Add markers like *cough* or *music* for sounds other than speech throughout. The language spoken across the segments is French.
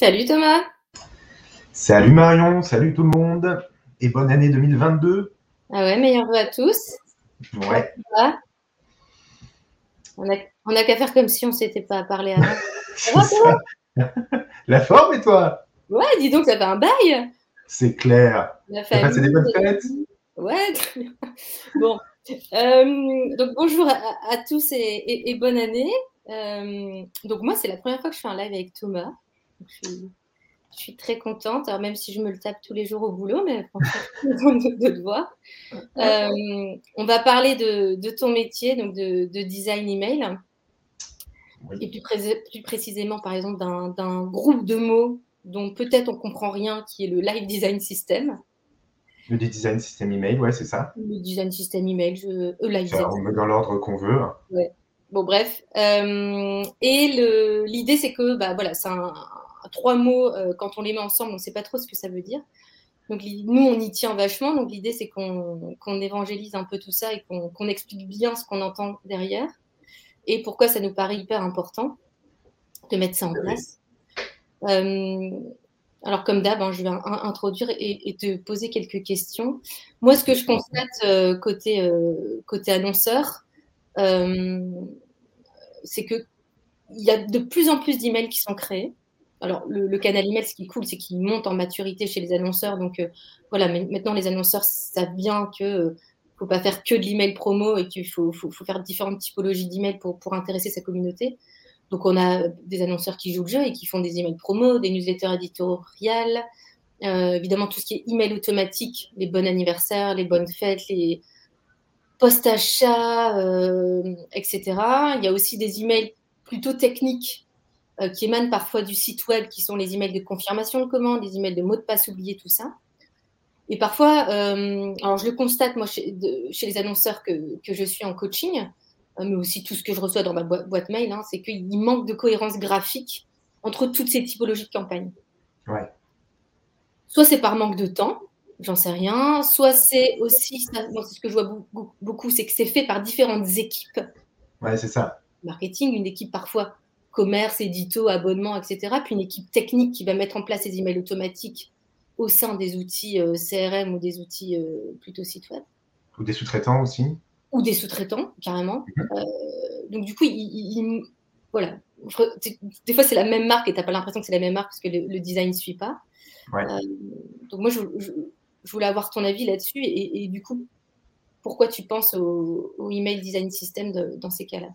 Salut Thomas. Salut Marion, salut tout le monde et bonne année 2022. Ah ouais, meilleurs vœux à tous. Ouais. On a, on a qu'à faire comme si on s'était pas parlé avant. *laughs* La forme et toi? Ouais, dis donc, ça fait un bail. C'est clair. La passé des bonnes fêtes? Ouais, très bien. *laughs* Bon, euh, donc bonjour à, à tous et, et- et bonne année. Euh, donc moi, c'est la première fois que je fais un live avec Thomas. Donc, je, suis, je suis très contente, alors même si je me le tape tous les jours au boulot, mais franchement, je suis contente de, de te voir. Euh, on va parler de, de ton métier, donc de, de design email, Oui. et plus, pré- plus précisément, par exemple, d'un groupe de mots dont peut-être on comprend rien, qui est le Live Design System. Le design system email, ouais, c'est ça. Le design system email, je... euh, live design. on met dans l'ordre qu'on veut. Bon, bref. Euh, et l'idée, c'est que, bah, voilà, c'est un- trois mots, euh, quand on les met ensemble, on ne sait pas trop ce que ça veut dire. Donc, nous, on y tient vachement. Donc, l'idée, c'est qu'on évangélise un peu tout ça et qu'on explique bien ce qu'on entend derrière et pourquoi ça nous paraît hyper important de mettre ça en place. Euh, alors, comme d'hab, hein, je vais in- introduire et, et te poser quelques questions. Moi, ce que je constate euh, côté, euh, côté annonceur, c'est que il y a de plus en plus d'emails qui sont créés. Alors, le, canal email, ce qui est cool, c'est qu'il monte en maturité chez les annonceurs. Donc, euh, voilà, maintenant, les annonceurs savent bien que euh, faut pas faire que de l'email promo et qu'il faut, faire différentes typologies d'emails pour, pour intéresser sa communauté. Donc, on a des annonceurs qui jouent le jeu et qui font des emails promo, des newsletters éditoriales, euh, évidemment tout ce qui est email automatique, les bons anniversaires, les bonnes fêtes, les post-achats, euh, etc. Il y a aussi des emails plutôt techniques euh, qui émanent parfois du site web, qui sont les emails de confirmation de commande, les emails de mots de passe oubliés, tout ça. Et parfois, euh, alors je le constate moi chez, de- chez les annonceurs que, que je suis en coaching, euh, mais aussi tout ce que je reçois dans ma boîte mail, hein, c'est qu'il manque de cohérence graphique entre toutes ces typologies de campagnes. Ouais. Soit c'est par manque de temps, j'en sais rien, soit c'est aussi, c'est ce que je vois beaucoup, beaucoup, c'est que c'est fait par différentes équipes Ouais, c'est ça. marketing, une équipe parfois commerce, édito, abonnement, etc. Puis une équipe technique qui va mettre en place les emails automatiques au sein des outils euh, CRM ou des outils euh, plutôt site web, Ou des sous-traitants aussi. ou des sous-traitants carrément. Euh, donc du coup, il, il- il- voilà. Des fois, c'est la même marque et tu n'as pas l'impression que c'est la même marque parce que le, le design ne suit pas. Ouais. Donc moi, je, je- je voulais avoir ton avis là-dessus et, et du coup, pourquoi tu penses au, au email design system de- dans ces cas-là?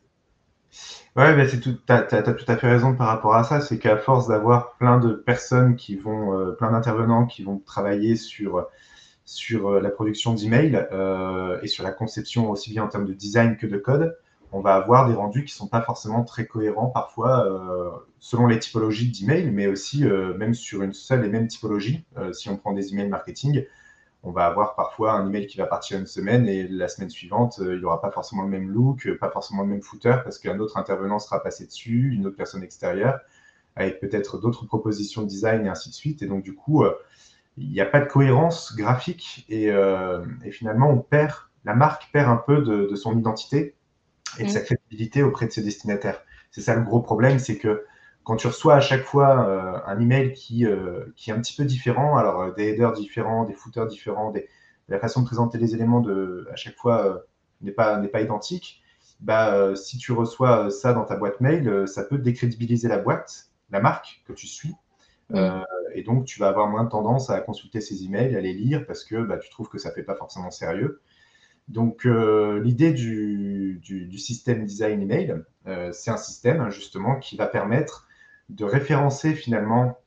Ouais, bah, c'est tout, tout à fait raison par rapport à ça. C'est qu'à force d'avoir plein de personnes qui vont, euh, plein d'intervenants qui vont travailler sur, sur euh, la production d'emails euh, et sur la conception aussi bien en termes de design que de code, on va avoir des rendus qui sont pas forcément très cohérents parfois selon les typologies d'emails, mais aussi même sur une seule et même typologie. Si on prend des emails marketing, on va avoir parfois un email qui va partir une semaine et la semaine suivante, euh, il n'y aura pas forcément le même look, euh, pas forcément le même footer parce qu'un autre intervenant sera passé dessus, une autre personne extérieure, avec peut-être d'autres propositions de design et ainsi de suite. Et donc, du coup, euh, il n'y a pas de cohérence graphique et, euh, et finalement, on perd, la marque perd un peu de, de son identité et de Mm. sa crédibilité auprès de ses destinataires. C'est ça le gros problème, c'est que quand tu reçois à chaque fois euh, un email qui, euh, qui est un petit peu différent, alors euh, des headers différents, des footers différents, des, la façon de présenter les éléments de, à chaque fois n'est pas, n'est pas identique, bah, si tu reçois ça dans ta boîte mail, ça peut décrédibiliser la boîte, la marque que tu suis. Et donc, tu vas avoir moins tendance à consulter ces emails, à les lire parce que bah, tu trouves que ça fait pas forcément sérieux. Donc, euh, l'idée du, du, du système design email, euh, c'est un système hein, justement qui va permettre de référencer finalement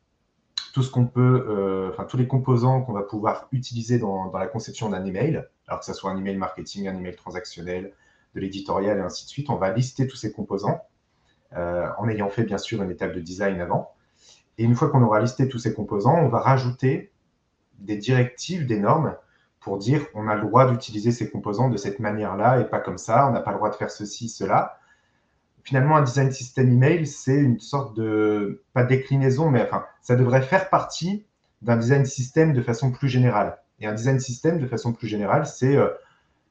tout ce qu'on peut, euh, enfin tous les composants qu'on va pouvoir utiliser dans, la conception d'un email, alors que ce soit un email marketing, un email transactionnel, de l'éditorial et ainsi de suite. On va lister tous ces composants euh, en ayant fait bien sûr une étape de design avant. Et une fois qu'on aura listé tous ces composants, on va rajouter des directives, des normes pour dire on a le droit d'utiliser ces composants de cette manière-là et pas comme ça, on n'a pas le droit de faire ceci, cela. Finalement, un design system email, c'est une sorte de, pas de déclinaison, mais enfin, ça devrait faire partie d'un design system de façon plus générale. Et un design system, de façon plus générale, c'est euh,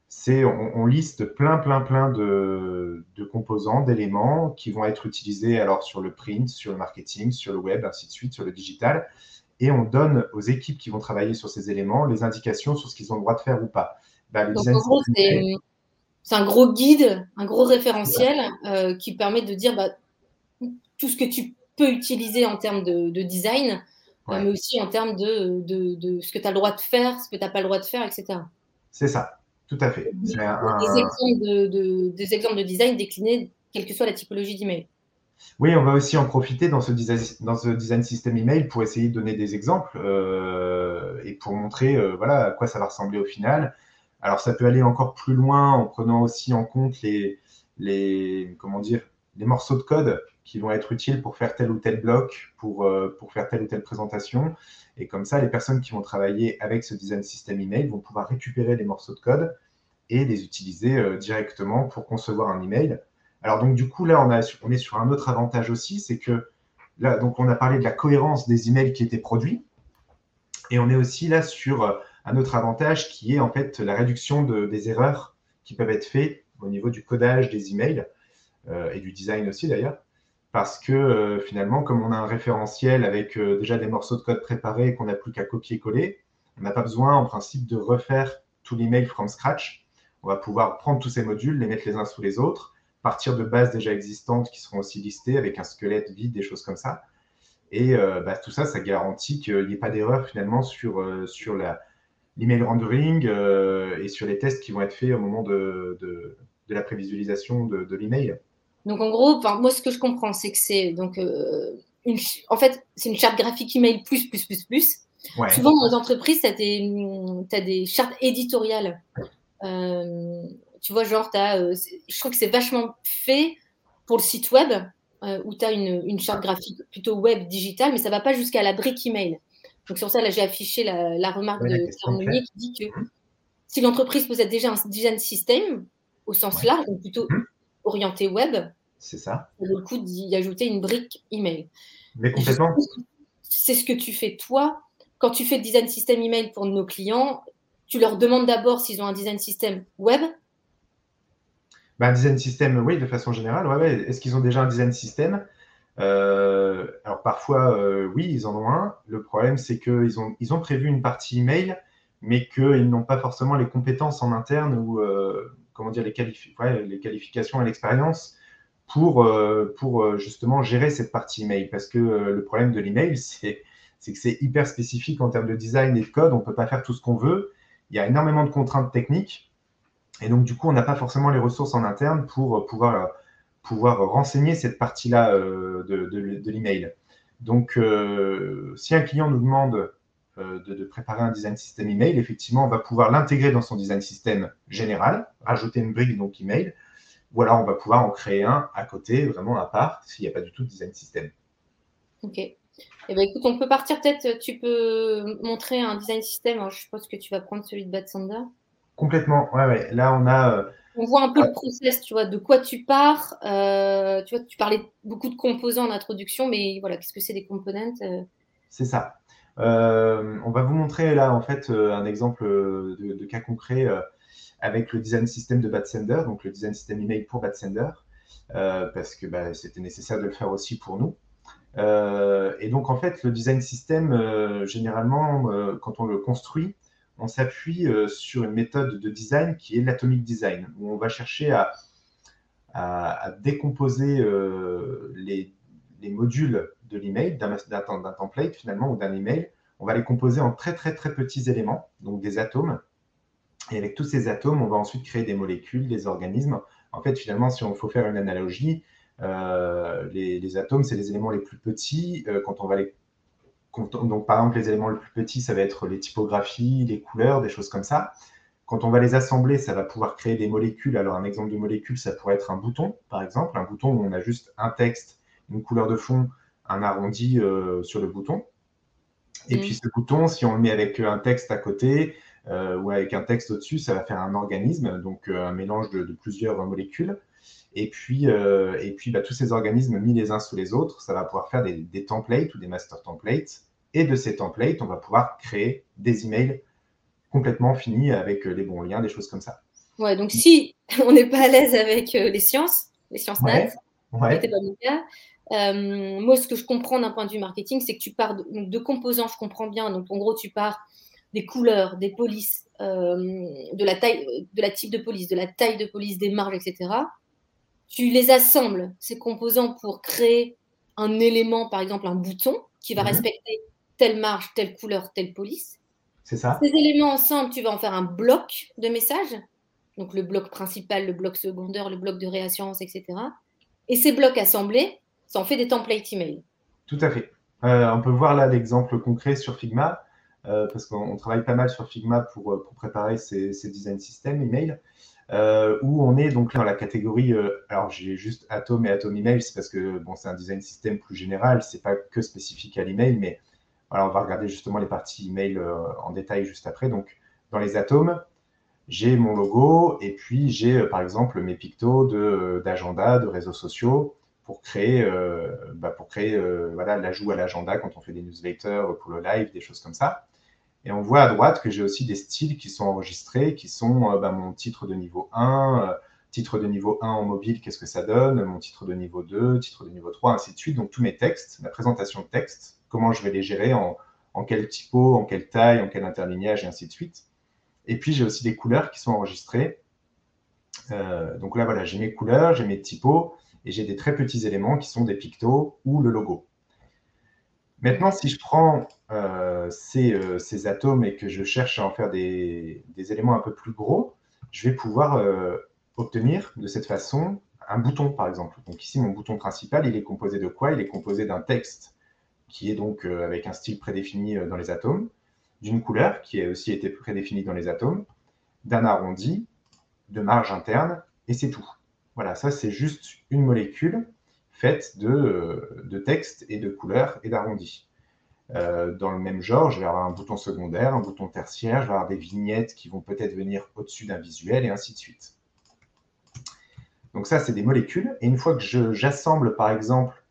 c'est on, liste plein, plein, plein de, composants, d'éléments qui vont être utilisés alors sur le print, sur le marketing, sur le web, ainsi de suite, sur le digital. Et on donne aux équipes qui vont travailler sur ces éléments les indications sur ce qu'ils ont le droit de faire ou pas. Bah, Donc, en gros, c'est un gros guide, un gros référentiel euh, qui permet de dire bah, tout ce que tu peux utiliser en termes de, design, euh, mais aussi en termes de, de ce que tu as le droit de faire, ce que tu n'as pas le droit de faire, etc. C'est ça. Tout à fait. Des, exemples de, des, exemples de, design déclinés, quelle que soit la typologie d'email. Oui, on va aussi en profiter dans ce design, dans ce design system email pour essayer de donner des exemples euh, et pour montrer euh, voilà, à quoi ça va ressembler au final. Alors, ça peut aller encore plus loin en prenant aussi en compte les, comment dire, les morceaux de code qui vont être utiles pour faire tel ou tel bloc, pour, euh, pour faire telle ou telle présentation. Et comme ça, les personnes qui vont travailler avec ce design system email vont pouvoir récupérer les morceaux de code et les utiliser euh, directement pour concevoir un email. Alors donc du coup là, on, a, on est sur un autre avantage aussi, c'est que là, donc on a parlé de la cohérence des emails qui étaient produits, et on est aussi là sur euh, un autre avantage qui est en fait la réduction de, des erreurs qui peuvent être faites au niveau du codage des emails euh, et du design aussi d'ailleurs parce que euh, finalement, comme on a un référentiel avec euh, déjà des morceaux de code préparés qu'on n'a plus qu'à copier-coller, on n'a pas besoin en principe de refaire tout l'email from scratch. On va pouvoir prendre tous ces modules, les mettre les uns sous les autres, partir de bases déjà existantes qui seront aussi listées avec un squelette vide, des choses comme ça. Et bah, tout ça, ça garantit qu'il n'y ait pas d'erreur finalement sur, sur l'email rendering et sur les tests qui vont être faits au moment de, de, la prévisualisation de, de l'email. Donc en gros, moi ce que je comprends, c'est que c'est donc euh, une, en fait c'est une charte graphique email plus plus plus plus. Souvent dans les entreprises, tu as, as, des chartes éditoriales. Euh, tu vois, genre, as, euh, je trouve que c'est vachement fait pour le site web où tu as une, une, charte graphique plutôt web digitale, mais ça va pas jusqu'à la brique email. Donc sur ça, là, j'ai affiché la, remarque de Carmonier qui dit que si l'entreprise possède déjà un design system au sens large, donc plutôt mmh. orienté web, c'est ça. le coup d'y ajouter une brique email. Mais complètement. C'est ce que tu fais toi. Quand tu fais design system email pour nos clients, tu leur demandes d'abord s'ils ont un design system web. Bah, design system, oui, de façon générale. Ouais, Est-ce qu'ils ont déjà un design system? Euh, Alors parfois, euh, oui, ils en ont un. Le problème, c'est qu'ils ont, ils ont prévu une partie email, mais qu'ils n'ont pas forcément les compétences en interne ou euh, comment dire les, les qualifications et l'expérience pour, pour justement gérer cette partie email. Parce que le problème de l'email, *laughs* c'est que c'est hyper spécifique en termes de design et de code. On ne peut pas faire tout ce qu'on veut. Il y a énormément de contraintes techniques. Et donc, du coup, on n'a pas forcément les ressources en interne pour pouvoir, pouvoir renseigner cette partie-là de, de, l'email. Donc, si un client nous demande de, de, préparer un design system email, effectivement, on va pouvoir l'intégrer dans son design system général, rajouter une brique donc email, ou alors on va pouvoir en créer un à côté, vraiment à part, s'il n'y a pas du tout de design system. Ok. Eh ben, écoute, on peut partir peut-être, tu peux montrer un design system. je suppose que tu vas prendre celui de Bad Sander. Complètement, ouais, ouais. Là, on a. Euh, on voit un peu le process, tu vois, de quoi tu pars. Euh, tu vois, tu parlais beaucoup de composants en introduction, mais voilà, qu'est-ce que c'est des components euh? C'est ça. on va vous montrer là, en fait, un exemple de, de cas concret avec le design system de Batsender, donc le design system email pour Batsender, euh, parce que bah, c'était nécessaire de le faire aussi pour nous. Euh, et donc, en fait, le design system, euh, généralement, quand on le construit, on s'appuie sur une méthode de design qui est l'atomic design, où on va chercher à, décomposer les, les, modules de l'email, d'un template finalement, ou d'un email. On va les composer en très, très, très petits éléments, donc des atomes, et avec tous ces atomes, on va ensuite créer des molécules, des organismes. En fait, finalement, si on faut faire une analogie, euh, les, atomes, c'est les éléments les plus petits. Euh, quand on va les donc, par exemple, les éléments les plus petits, ça va être les typographies, les couleurs, des choses comme ça. Quand on va les assembler, ça va pouvoir créer des molécules. Alors, un exemple de molécule, ça pourrait être un bouton, par exemple, un bouton où on a juste un texte, une couleur de fond, un arrondi euh, sur le bouton. Et mmh. puis, ce bouton, si on le met avec un texte à côté, euh, ou avec un texte au-dessus, ça va faire un organisme, donc euh, un mélange de, plusieurs molécules. Et puis, euh, et puis bah, tous ces organismes mis les uns sous les autres, ça va pouvoir faire des, templates ou des master templates. Et de ces templates, on va pouvoir créer des emails complètement finis avec les bons liens, des choses comme ça. Ouais, donc si *laughs* on n'est pas à l'aise avec les sciences, les sciences nat, ouais. pas mon cas. moi, ce que je comprends d'un point de vue marketing, c'est que tu pars de, de, composants, je comprends bien. Donc, en gros, tu pars des couleurs, des polices, de la taille, de la type de police, de la taille de police, des marges, etc. Tu les assembles, ces composants, pour créer un élément, par exemple un bouton, qui va mhm. respecter telle marge, telle couleur, telle police. C'est ça. Ces éléments ensemble, tu vas en faire un bloc de messages. Donc le bloc principal, le bloc secondaire, le bloc de réassurance, etc. Et ces blocs assemblés, ça en fait des templates email. Tout à fait. Euh, on peut voir là l'exemple concret sur Figma, euh, parce qu'on travaille pas mal sur Figma pour, euh, pour préparer ces, ces design systems email. Euh, où on est donc dans la catégorie. Alors j'ai juste Atom et Atom Email, c'est parce que bon, c'est un design système plus général, c'est pas que spécifique à l'email, mais voilà, on va regarder justement les parties email euh, en détail juste après. Donc dans les atomes, j'ai mon logo et puis j'ai par exemple mes pictos d'agenda, de, réseaux sociaux pour créer, bah, pour créer voilà l'ajout à l'agenda quand on fait des newsletters pour le live, des choses comme ça. Et on voit à droite que j'ai aussi des styles qui sont enregistrés, qui sont euh, bah, mon titre de niveau 1, euh, titre de niveau 1 en mobile, qu'est-ce que ça donne, mon titre de niveau 2, titre de niveau 3, ainsi de suite. Donc tous mes textes, ma présentation de texte, comment je vais les gérer, en, en quel typo, en quelle taille, en quel interlignage, et ainsi de suite. Et puis j'ai aussi des couleurs qui sont enregistrées. Euh, donc là, voilà, j'ai mes couleurs, j'ai mes typos, et j'ai des très petits éléments qui sont des pictos ou le logo. Maintenant, si je prends euh, euh, ces, atomes et que je cherche à en faire des, éléments un peu plus gros, je vais pouvoir obtenir de cette façon un bouton, par exemple. Donc ici, mon bouton principal, il est composé de quoi? Il est composé d'un texte qui est donc avec un style prédéfini dans les atomes, d'une couleur qui a aussi été prédéfinie dans les atomes, d'un arrondi, de marge interne, et c'est tout. Voilà, ça c'est juste une molécule faite de, de texte et de couleurs et d'arrondis. Euh, dans le même genre, je vais avoir un bouton secondaire, un bouton tertiaire, je vais avoir des vignettes qui vont peut-être venir au-dessus d'un visuel et ainsi de suite. Donc ça, c'est des molécules. Et une fois que j'assemble, par exemple,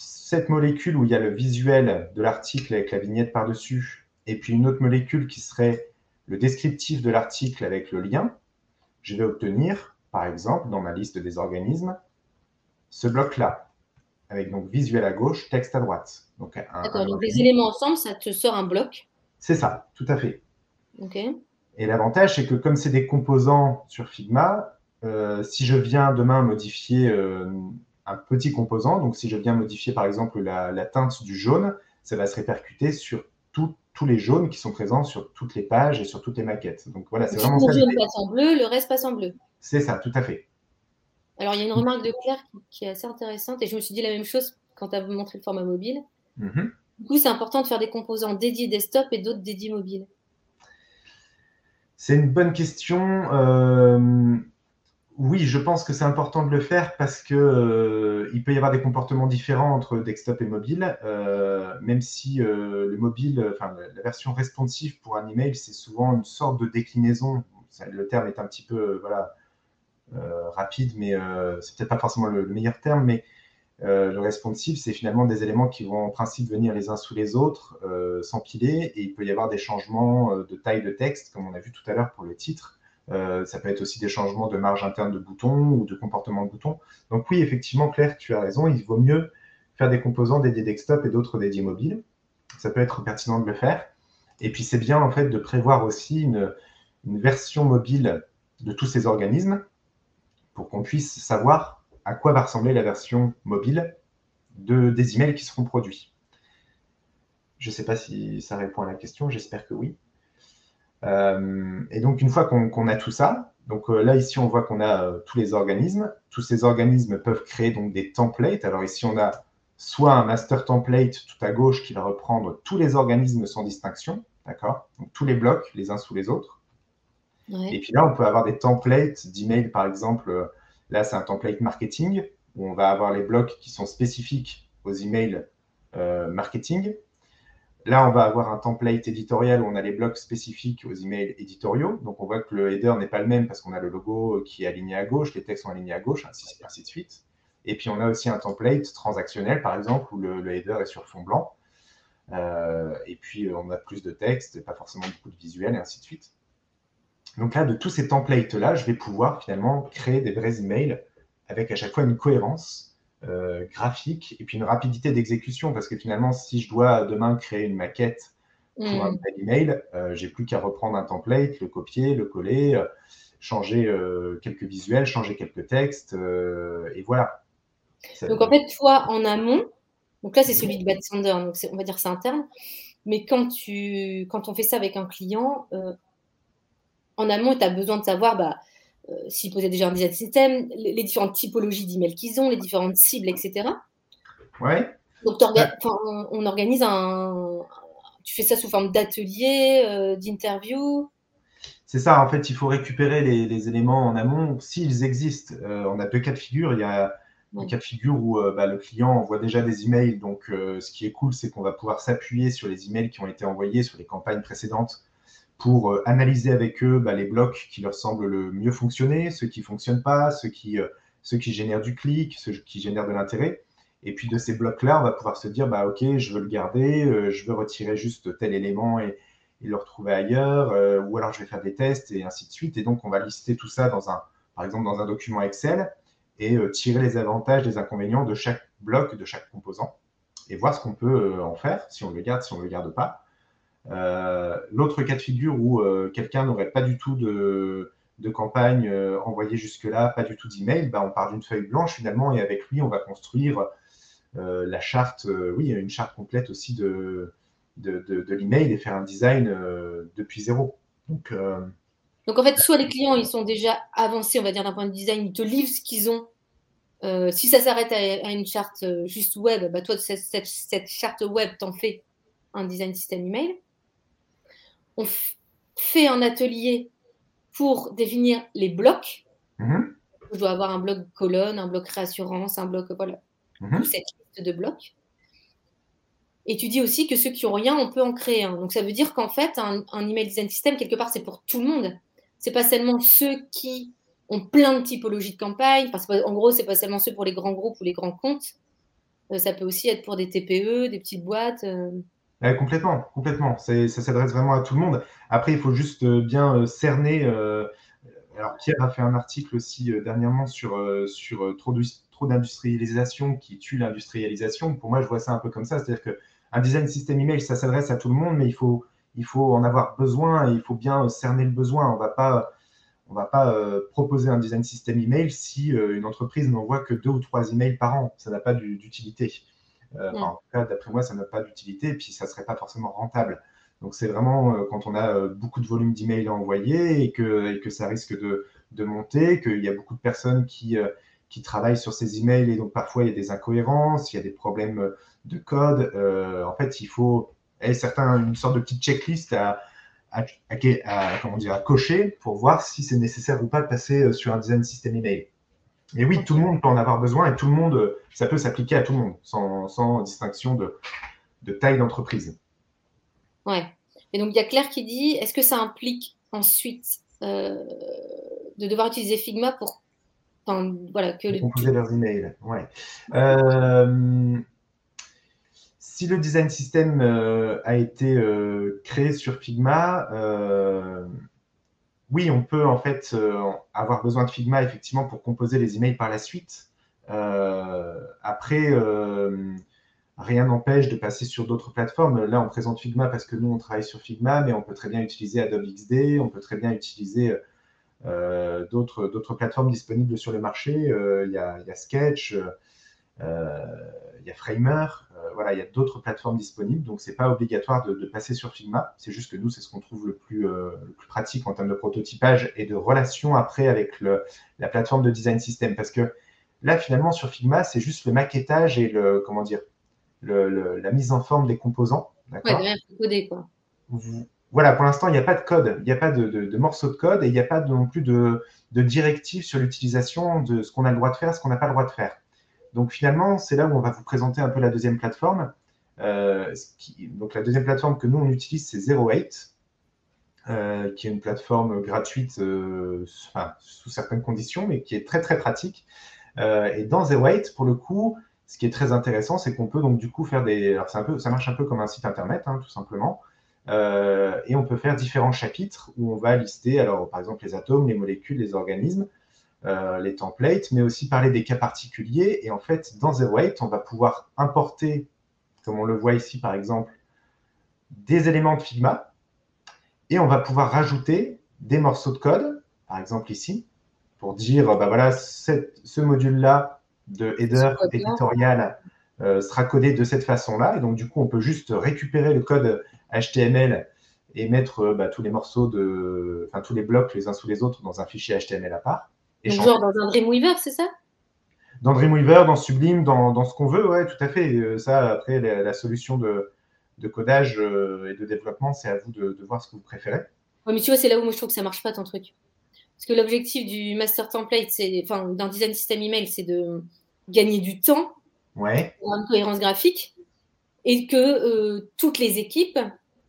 cette molécule où il y a le visuel de l'article avec la vignette par-dessus, et puis une autre molécule qui serait le descriptif de l'article avec le lien, je vais obtenir, par exemple, dans ma liste des organismes, ce bloc-là, avec donc visuel à gauche, texte à droite. Donc, D'accord, donc les éléments ensemble, ça te sort un bloc. C'est ça, tout à fait. Et l'avantage, c'est que comme c'est des composants sur Figma, euh, si je viens demain modifier euh, un petit composant, donc si je viens modifier par exemple la, teinte du jaune, ça va se répercuter sur tous les jaunes qui sont présents sur toutes les pages et sur toutes les maquettes. Donc voilà, c'est vraiment Le jaune passe en bleu, le reste passe en bleu. C'est ça, tout à fait. Alors, il y a une remarque de Claire qui, est assez intéressante et je me suis dit la même chose quand tu as montré le format mobile. Mhm. Du coup, c'est important de faire des composants dédiés desktop et d'autres dédiés mobile. C'est une bonne question. Euh, oui, je pense que c'est important de le faire parce que euh, il peut y avoir des comportements différents entre desktop et mobile. Euh, même si le mobile, enfin la version responsive pour un email, c'est souvent une sorte de déclinaison. le terme est un petit peu voilà euh, rapide, mais euh, c'est peut-être pas forcément le, meilleur terme, mais euh, le responsive, c'est finalement des éléments qui vont en principe venir les uns sous les autres, s'empiler, et il peut y avoir des changements de taille de texte, comme on a vu tout à l'heure pour le titre. Ça peut être aussi des changements de marge interne de boutons ou de comportement de boutons. Donc oui, effectivement, Claire, tu as raison, il vaut mieux faire des composants dédiés desktop et d'autres dédiés mobile. Ça peut être pertinent de le faire. Et puis c'est bien en fait de prévoir aussi une, une version mobile de tous ces organismes pour qu'on puisse savoir à quoi va ressembler la version mobile de, des emails qui seront produits. Je ne sais pas si ça répond à la question, j'espère que oui. Euh, et donc, une fois qu'on a tout ça, donc euh, là, ici, on voit qu'on a euh, tous les organismes. Tous ces organismes peuvent créer donc des templates. Alors ici, on a soit un master template tout à gauche qui va reprendre tous les organismes sans distinction, d'accord? Donc tous les blocs les uns sous les autres. Et puis là, on peut avoir des templates d'email, par exemple. Là, c'est un template marketing où on va avoir les blocs qui sont spécifiques aux emails euh, marketing. Là, on va avoir un template éditorial où on a les blocs spécifiques aux emails éditoriaux. Donc, on voit que le header n'est pas le même parce qu'on a le logo qui est aligné à gauche, les textes sont alignés à gauche, ainsi, de suite. Et puis, on a aussi un template transactionnel, par exemple, où le, header est sur fond blanc. Euh, et puis, on a plus de texte, pas forcément beaucoup de visuels, et ainsi de suite. Donc là, de tous ces templates-là, je vais pouvoir finalement créer des vrais emails avec à chaque fois une cohérence euh, graphique et puis une rapidité d'exécution. Parce que finalement, si je dois demain créer une maquette pour un mm. email, euh, j'ai plus qu'à reprendre un template, le copier, le coller, euh, changer quelques visuels, changer quelques textes, et voilà. donc en fait, toi, en amont, donc là, c'est celui de Bad Sander, donc on va dire c'est interne. Mais quand, tu, quand on fait ça avec un client, en amont, tu as besoin de savoir bah, s'ils posaient déjà un design système, les, différentes typologies d'emails qu'ils ont, les différentes cibles, etc. Ouais. Donc, on, organise un. Tu fais ça sous forme d'atelier, euh, d'interview C'est ça, en fait, il faut récupérer les, éléments en amont s'ils existent. Euh, on a deux cas de figure. Il y a un cas de figure où bah, le client envoie déjà des emails. Donc, ce qui est cool, c'est qu'on va pouvoir s'appuyer sur les emails qui ont été envoyés sur les campagnes précédentes pour euh, analyser avec eux bah, les blocs qui leur semblent le mieux fonctionner, ceux qui ne fonctionnent pas, ceux qui, euh, ceux qui génèrent du clic, ceux qui génèrent de l'intérêt. Et puis de ces blocs-là, on va pouvoir se dire, bah, OK, je veux le garder, euh, je veux retirer juste tel élément et, le retrouver ailleurs, ou alors je vais faire des tests et ainsi de suite. Et donc, on va lister tout ça dans un, par exemple, dans un document Excel et tirer les avantages, les inconvénients de chaque bloc, de chaque composant et voir ce qu'on peut en faire, si on le garde, si on ne le garde pas. Euh, l'autre cas de figure où euh, quelqu'un n'aurait pas du tout de, campagne euh, envoyée jusque-là, pas du tout d'email, bah, on part d'une feuille blanche finalement et avec lui, on va construire la charte, oui, une charte complète aussi de, de, l'email et faire un design depuis zéro. Donc, en fait, soit les clients, ils sont déjà avancés, on va dire, d'un point de design, ils te livrent ce qu'ils ont. si ça s'arrête à, une charte juste web, bah, toi, cette, cette charte web, t'en fais un design système email on fait un atelier pour définir les blocs. Mhm. Je dois avoir un bloc colonne, un bloc réassurance, un bloc, voilà, mhm. cette liste de blocs. Et tu dis aussi que ceux qui ont rien, on peut en créer un. Donc ça veut dire qu'en fait, un, email design system, quelque part, c'est pour tout le monde. C'est pas seulement ceux qui ont plein de typologies de campagne. En gros, c'est pas seulement ceux pour les grands groupes ou les grands comptes. Euh, ça peut aussi être pour des TPE, des petites boîtes. Euh complètement, complètement. Ça s'adresse vraiment à tout le monde. Après, il faut juste euh, bien euh, cerner. Euh, alors, Pierre a fait un article aussi dernièrement sur, sur trop d'industrialisation qui tue l'industrialisation. Pour moi, je vois ça un peu comme ça. C'est-à-dire qu'un design système email, ça s'adresse à tout le monde, mais il faut, il faut en avoir besoin et il faut bien cerner le besoin. On va pas on va pas proposer un design système email si une entreprise n'envoie que deux ou trois emails par an. Ça n'a pas d'utilité. Euh, en tout cas, d'après moi, ça n'a pas d'utilité et puis ça ne serait pas forcément rentable. Donc, c'est vraiment euh, quand on a euh, beaucoup de volume d'emails à envoyer et que, et que ça risque de, de monter, qu'il y a beaucoup de personnes qui, qui travaillent sur ces emails et donc parfois il y a des incohérences, il y a des problèmes de code. en fait, il faut et certains, une sorte de petite checklist à, à, comment dire, à cocher pour voir si c'est nécessaire ou pas de passer sur un design système email. Et oui, tout le monde peut en avoir besoin et tout le monde, ça peut s'appliquer à tout le monde, sans, distinction de, de taille d'entreprise. Ouais. Et donc, il y a Claire qui dit est-ce que ça implique ensuite euh, de devoir utiliser Figma pour. Enfin, voilà, que composer leurs emails. Ouais. Euh, si le design system euh, a été créé sur Figma, oui, on peut en fait euh, avoir besoin de Figma effectivement pour composer les emails par la suite. Euh, après, euh, rien n'empêche de passer sur d'autres plateformes. Là, on présente Figma parce que nous, on travaille sur Figma, mais on peut très bien utiliser Adobe XD, on peut très bien utiliser d'autres plateformes disponibles sur le marché. Il y, a, Sketch, il y a Framer. Euh, voilà, il y a d'autres plateformes disponibles, donc c'est pas obligatoire de, passer sur Figma. C'est juste que nous, c'est ce qu'on trouve le plus, euh, plus, pratique en termes de prototypage et de relation après avec le, la plateforme de design system. Parce que là, finalement, sur Figma, c'est juste le maquettage et le, comment dire, le, la mise en forme des composants. Ouais, rien coder, quoi. Voilà, pour l'instant, il n'y a pas de code, il n'y a pas de, de, de, morceau de code et il n'y a pas non plus de, de directive sur l'utilisation de ce qu'on a le droit de faire, ce qu'on n'a pas le droit de faire. Donc finalement, c'est là où on va vous présenter un peu la deuxième plateforme. Euh, donc la deuxième plateforme que nous on utilise, c'est 08, euh, qui est une plateforme gratuite euh, sous certaines conditions, mais qui est très très pratique. et dans 08, pour le coup, ce qui est très intéressant, c'est qu'on peut donc du coup faire des. Alors un peu, ça marche un peu comme un site internet, hein, tout simplement. et on peut faire différents chapitres où on va lister, par exemple les atomes, les molécules, les organismes, les templates, mais aussi parler des cas particuliers. Et en fait, dans Zero on va pouvoir importer, comme on le voit ici par exemple, des éléments de Figma et on va pouvoir rajouter des morceaux de code, par exemple ici, pour dire, bah voilà, ce module-là de header éditorial euh, sera codé de cette façon-là. Et donc, du coup, on peut juste récupérer le code HTML et mettre euh, bah, tous les morceaux de, enfin, tous les blocs les uns sous les autres dans un fichier HTML à part. Genre dans un Dreamweaver, c'est ça? Dans Dreamweaver, dans Sublime, dans, ce qu'on veut, ouais, tout à fait. Euh, ça, après, la, solution de, codage et de développement, c'est à vous de, de, voir ce que vous préférez. Ouais, mais tu vois, c'est là où moi je trouve que ça marche pas ton truc. Parce que l'objectif du master template, c'est, enfin, d'un design system email, c'est de gagner du temps ouais. pour une cohérence graphique et que euh, toutes les équipes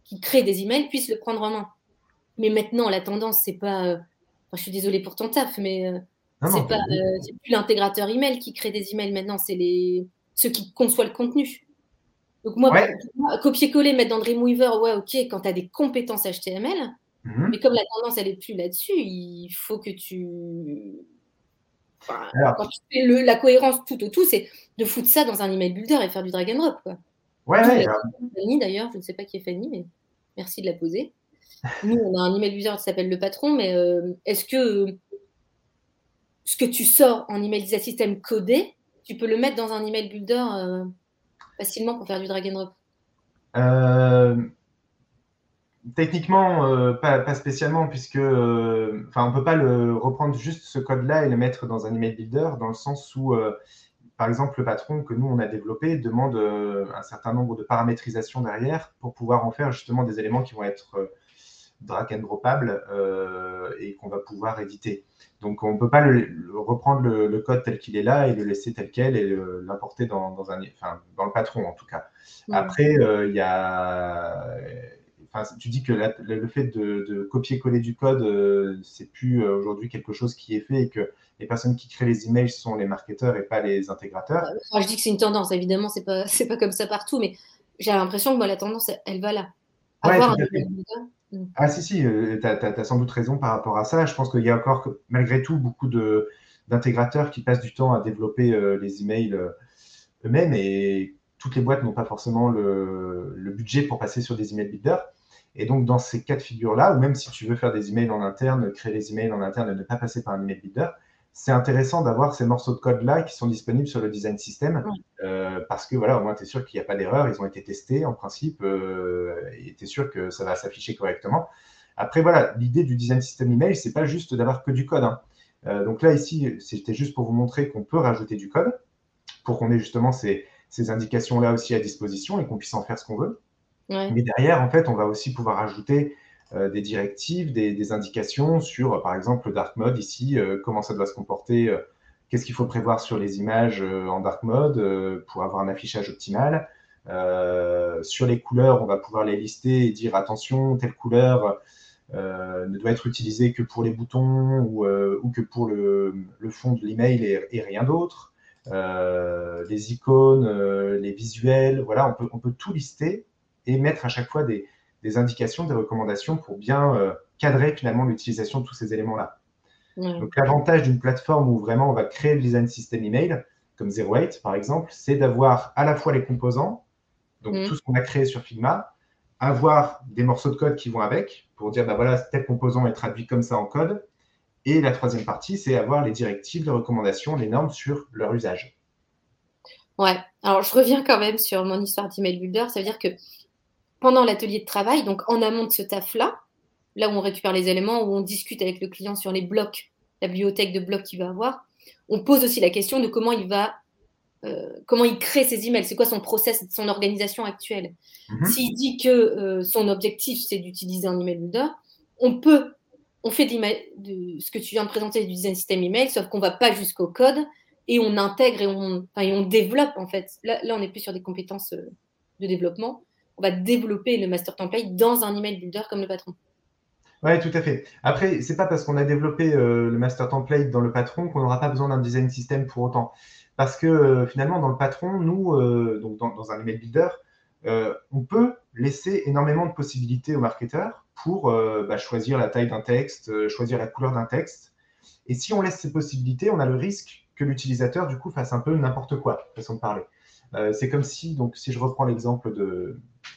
qui créent des emails puissent le prendre en main. Mais maintenant, la tendance, c'est pas. Euh, je suis désolée pour ton taf, mais euh, c'est pas, c'est plus l'intégrateur email qui crée des emails maintenant, c'est les ceux qui conçoivent le contenu. Donc moi, copier-coller, mettre dans Dreamweaver, ouais, ok, quand tu as des compétences HTML, Mhm. Mais comme la tendance, elle n'est plus là-dessus, il faut que tu. quand tu fais le, la cohérence tout au tout, c'est de foutre ça dans un email builder et faire du drag and drop. Quoi. Ouais, ouais. Fanny d'ailleurs, je ne sais pas qui est Fanny, mais merci de la poser. Nous, on a un email builder qui s'appelle le patron, mais euh, est-ce que ce que tu sors en email design system codé, tu peux le mettre dans un email builder euh, facilement pour faire du drag and drop? Euh, Techniquement, euh, pas, spécialement, puisque euh, on ne peut pas le reprendre juste ce code-là et le mettre dans un email builder, dans le sens où, euh, par exemple, le patron que nous, on a développé demande un certain nombre de paramétrisations derrière pour pouvoir en faire justement des éléments qui vont être drag and dropables et qu'on va pouvoir éditer. Donc, on ne peut pas le, reprendre le, code tel qu'il est là et le laisser tel quel et l'importer dans, dans, un, enfin, dans le patron, en tout cas. Après, il y a tu dis que le fait de, copier-coller du code, euh, c'est plus euh, aujourd'hui quelque chose qui est fait et que les personnes qui créent les emails sont les marketeurs et pas les intégrateurs. je dis que c'est une tendance, évidemment, c'est pas *laughs* pas comme ça partout, mais j'ai l'impression que moi la tendance, elle, va là. Ah si si, euh, tu as, sans doute raison par rapport à ça. Je pense qu'il y a encore malgré tout beaucoup d'intégrateurs qui passent du temps à développer les emails eux-mêmes et toutes les boîtes n'ont pas forcément le, budget pour passer sur des email builders. Et donc, dans ces cas de figure-là, ou même si tu veux faire des emails en interne, créer des emails en interne et ne pas passer par un email builder, c'est intéressant d'avoir ces morceaux de code-là qui sont disponibles sur le design system euh, parce que voilà, au moins tu es sûr qu'il n'y a pas d'erreur, ils ont été testés en principe euh, et tu es sûr que ça va s'afficher correctement. Après, voilà, l'idée du design system email, c'est pas juste d'avoir que du code. Hein. Euh, donc là, ici, c'était juste pour vous montrer qu'on peut rajouter du code pour qu'on ait justement ces, ces indications-là aussi à disposition et qu'on puisse en faire ce qu'on veut. Mais derrière, en fait, on va aussi pouvoir ajouter des directives, des, indications sur, par exemple, le dark mode ici, euh, comment ça doit se comporter, euh, qu'est-ce qu'il faut prévoir sur les images en dark mode pour avoir un affichage optimal. sur les couleurs, on va pouvoir les lister et dire attention, telle couleur ne doit être utilisée que pour les boutons ou, que pour le, fond de l'email et, et rien d'autre. les icônes, les visuels, voilà, on peut, on peut tout lister et mettre à chaque fois des, indications, des recommandations pour bien euh, cadrer finalement l'utilisation de tous ces éléments-là. Donc l'avantage d'une plateforme où vraiment on va créer le design system email, comme 08 par exemple, c'est d'avoir à la fois les composants, donc mm. tout ce qu'on a créé sur Figma, avoir des morceaux de code qui vont avec, pour dire, bah voilà, tel composant est traduit comme ça en code. Et la troisième partie, c'est avoir les directives, les recommandations, les normes sur leur usage. Ouais, alors je reviens quand même sur mon histoire d'email builder, ça veut dire que pendant l'atelier de travail, donc en amont de ce taf-là, là où on récupère les éléments, où on discute avec le client sur les blocs, la bibliothèque de blocs qu'il va avoir, on pose aussi la question de comment il va, euh, comment il crée ses emails, c'est quoi son process, son organisation actuelle. Mhm. S'il dit que euh, son objectif c'est d'utiliser un email builder, on peut, on fait de ce que tu viens de présenter du design system email, sauf qu'on va pas jusqu'au code et on intègre et on, et on développe en fait. Là, là, on n'est plus sur des compétences euh, de développement on va développer le master template dans un email builder comme le patron. Oui, tout à fait. Après, c'est pas parce qu'on a développé euh, le master template dans le patron qu'on n'aura pas besoin d'un design system pour autant. Parce que euh, finalement, dans le patron, nous, euh, donc dans, un email builder, on peut laisser énormément de possibilités aux marketeurs pour bah, choisir la taille d'un texte, choisir la couleur d'un texte. Et si on laisse ces possibilités, on a le risque que l'utilisateur, du coup, fasse un peu n'importe quoi, façon de parler. C'est comme si, donc, si je reprends l'exemple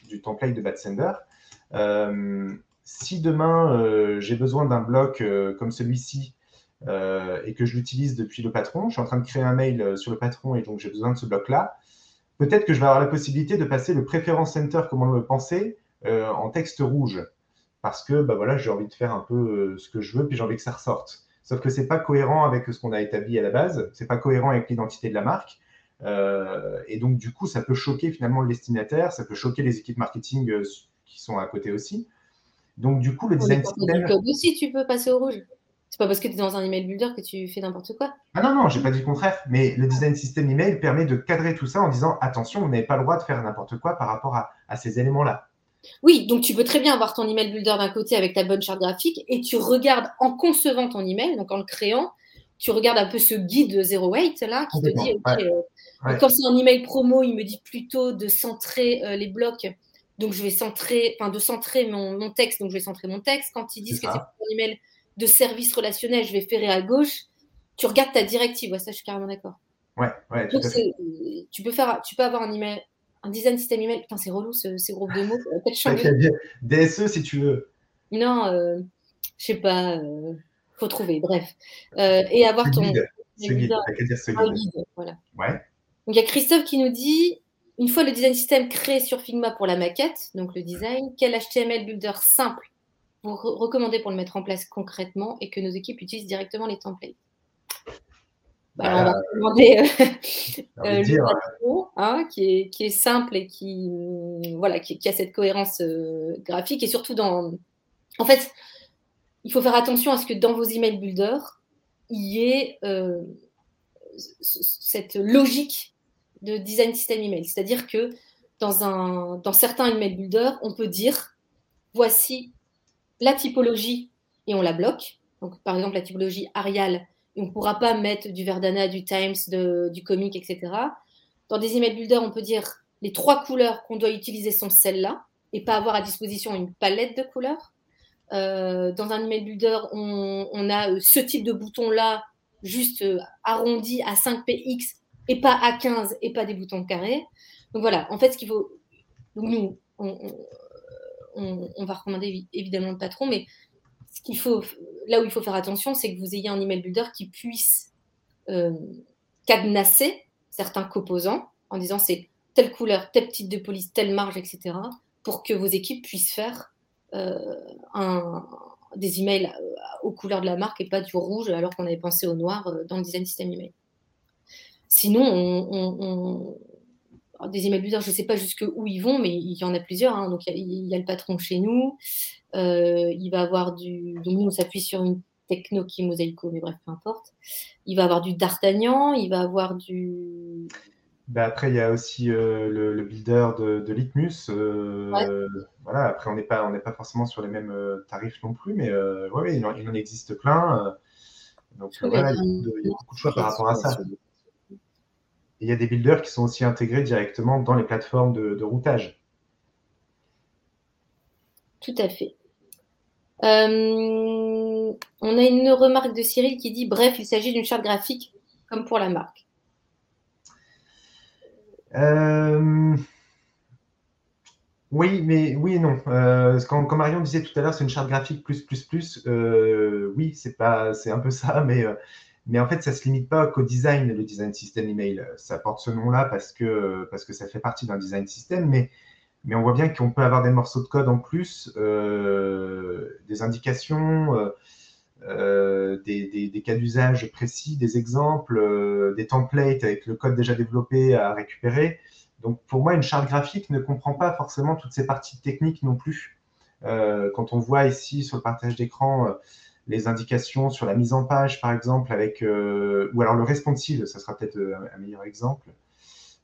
du template de Batsender, euh, si demain euh, j'ai besoin d'un bloc comme celui-ci et que je l'utilise depuis le patron, je suis en train de créer un mail sur le patron et donc j'ai besoin de ce bloc-là, peut-être que je vais avoir la possibilité de passer le préférence center, comme on le pensait, en texte rouge. Parce que bah voilà, j'ai envie de faire un peu ce que je veux, puis j'ai envie que ça ressorte. Sauf que c'est pas cohérent avec ce qu'on a établi à la base, c'est pas cohérent avec l'identité de la marque. Euh, et donc, du coup, ça peut choquer finalement le destinataire, ça peut choquer les équipes marketing euh, qui sont à côté aussi. Donc, du coup, le design system. aussi, tu peux passer au rouge. C'est pas parce que tu es dans un email builder que tu fais n'importe quoi. Ah non, non, j'ai pas dit le contraire. Mais le design system email permet de cadrer tout ça en disant attention, vous n'avez pas le droit de faire n'importe quoi par rapport à, à ces éléments-là. Oui, donc tu peux très bien avoir ton email builder d'un côté avec ta bonne charte graphique et tu regardes en concevant ton email, donc en le créant, tu regardes un peu ce guide Zero Weight là qui te dit euh, quand c'est un email promo, il me dit plutôt de centrer euh, les blocs. Donc je vais centrer, enfin de centrer mon, texte, donc je vais centrer mon texte. Quand ils disent que c'est un email de service relationnel, je vais ferrer à gauche. Tu regardes ta directive, ça je suis carrément d'accord. Ouais, ouais, tout à fait. Tu peux faire, tu peux avoir un email un design système email. Putain, c'est relou ce, ces groupes de mots. *laughs* Peut-être changer. DSE si tu veux. Non, euh, je sais pas. Euh, faut trouver, bref. Euh, et avoir ton. Guide. Ce guide. guide. Voilà. Ouais. Donc il y a Christophe qui nous dit une fois le design système créé sur Figma pour la maquette, donc le design, quel HTML builder simple vous recommandez pour le mettre en place concrètement et que nos équipes utilisent directement les templates? Bah, on va bah, demander euh, le hein, qui, est, qui, est, simple et qui, voilà, qui, a cette cohérence euh, graphique. Et surtout, dans... en fait, il faut faire attention à ce que dans vos email builders, il y ait euh, cette logique de design system email. C'est-à-dire que dans, un, dans certains email builders, on peut dire voici la typologie et on la bloque. Par exemple, la typologie Arial on ne pourra pas mettre du Verdana, du Times, du comic, etc. Dans des email builders, on peut dire les trois couleurs qu'on doit utiliser sont celles-là et pas avoir à disposition une palette de couleurs. Euh, dans un email builder, on, a euh, ce type de bouton-là, juste euh, arrondi à 5px et pas à 15 et pas des boutons carrés. Donc voilà, en fait, ce qu'il faut. nous, on, va recommander évidemment le patron, mais ce qu'il faut, là où il faut faire attention, c'est que vous ayez un email builder qui puisse euh, cadenasser certains composants en disant c'est telle couleur, tel type de police, telle marge, etc. pour que vos équipes puissent faire euh, des emails euh, aux couleurs de la marque et pas du rouge alors qu'on avait pensé au noir dans le design system email. Sinon, on, des email builders, je ne sais pas jusque où ils vont, mais il y en a plusieurs. Hein. Donc, il y, a le patron chez nous, euh, il va avoir du. Donc, nous, on s'appuie sur une techno qui est Mosaico, mais bref, peu importe. Il va avoir du D'Artagnan, il va avoir du. Bah après, il y a aussi euh, le, builder de, Litmus. Euh, voilà, après, on n'est pas, on pas forcément sur les mêmes tarifs non plus, mais ouais, il, en, existe plein. donc voilà, il y, a, beaucoup de choix par rapport à ça. il y a des builders qui sont aussi intégrés directement dans les plateformes de routage. Tout à fait. Euh, on a une remarque de Cyril qui dit Bref, il s'agit d'une charte graphique comme pour la marque. Euh, oui, mais oui et non. Euh, comme, Marion disait tout à l'heure, c'est une charte graphique plus plus plus. oui, c'est un peu ça, mais mais en fait, ça se limite pas qu'au design, le design system email. Ça porte ce nom-là parce que ça fait partie d'un design system, mais on voit bien qu'on peut avoir des morceaux de code en plus, euh, des indications, euh, euh, des, cas d'usage précis, des exemples, des templates avec le code déjà développé à récupérer. Donc pour moi, une charte graphique ne comprend pas forcément toutes ces parties techniques non plus. quand on voit ici sur le partage d'écran les indications sur la mise en page, par exemple, avec ou alors le responsive, ça sera peut-être un meilleur exemple.